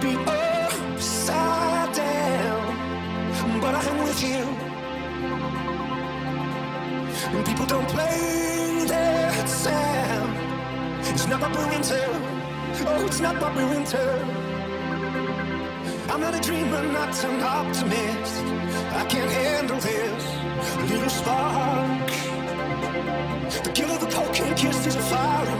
be upside down, but I am with you. And people don't play that sound. It's not what we're into. Oh, it's not what we're into. I'm not a dreamer, not an optimist. I can't handle this little spark. The killer, of the cold can kiss is fire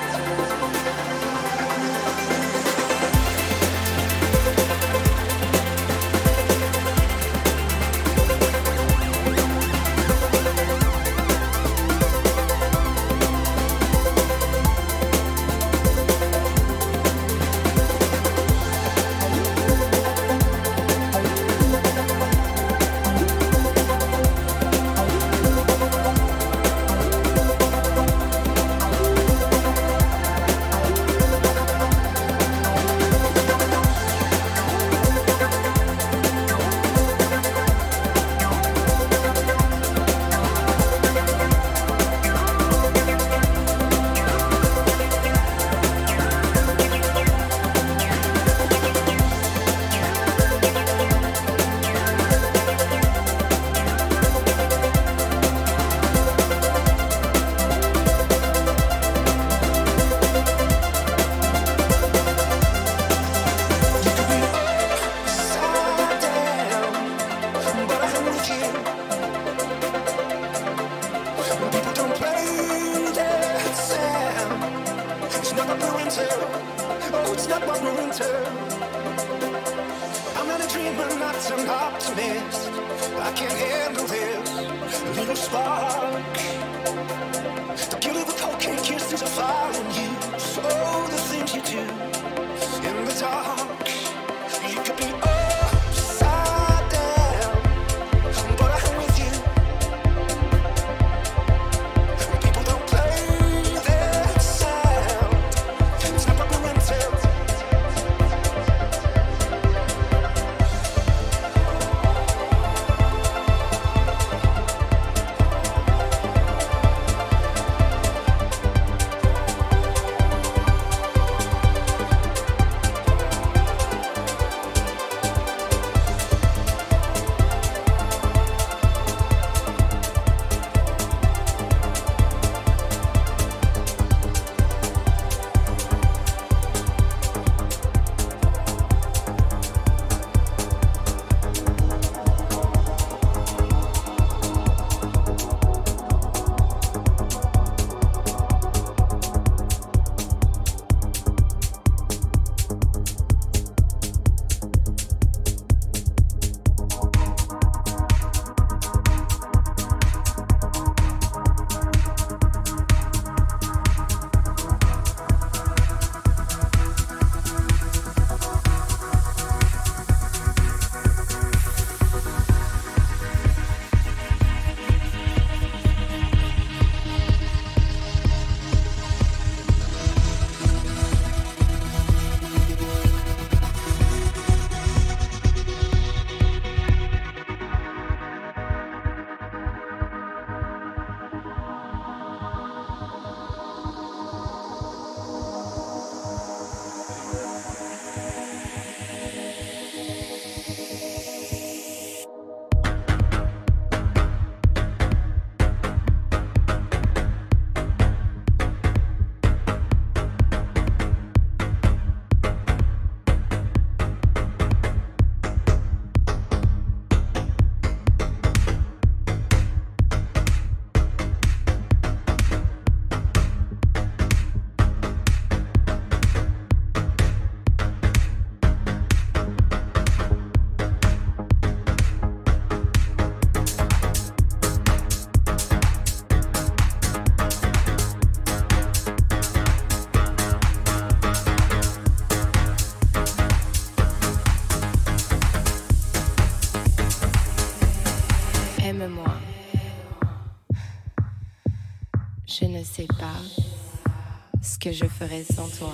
je ne sais que je ferais sans toi.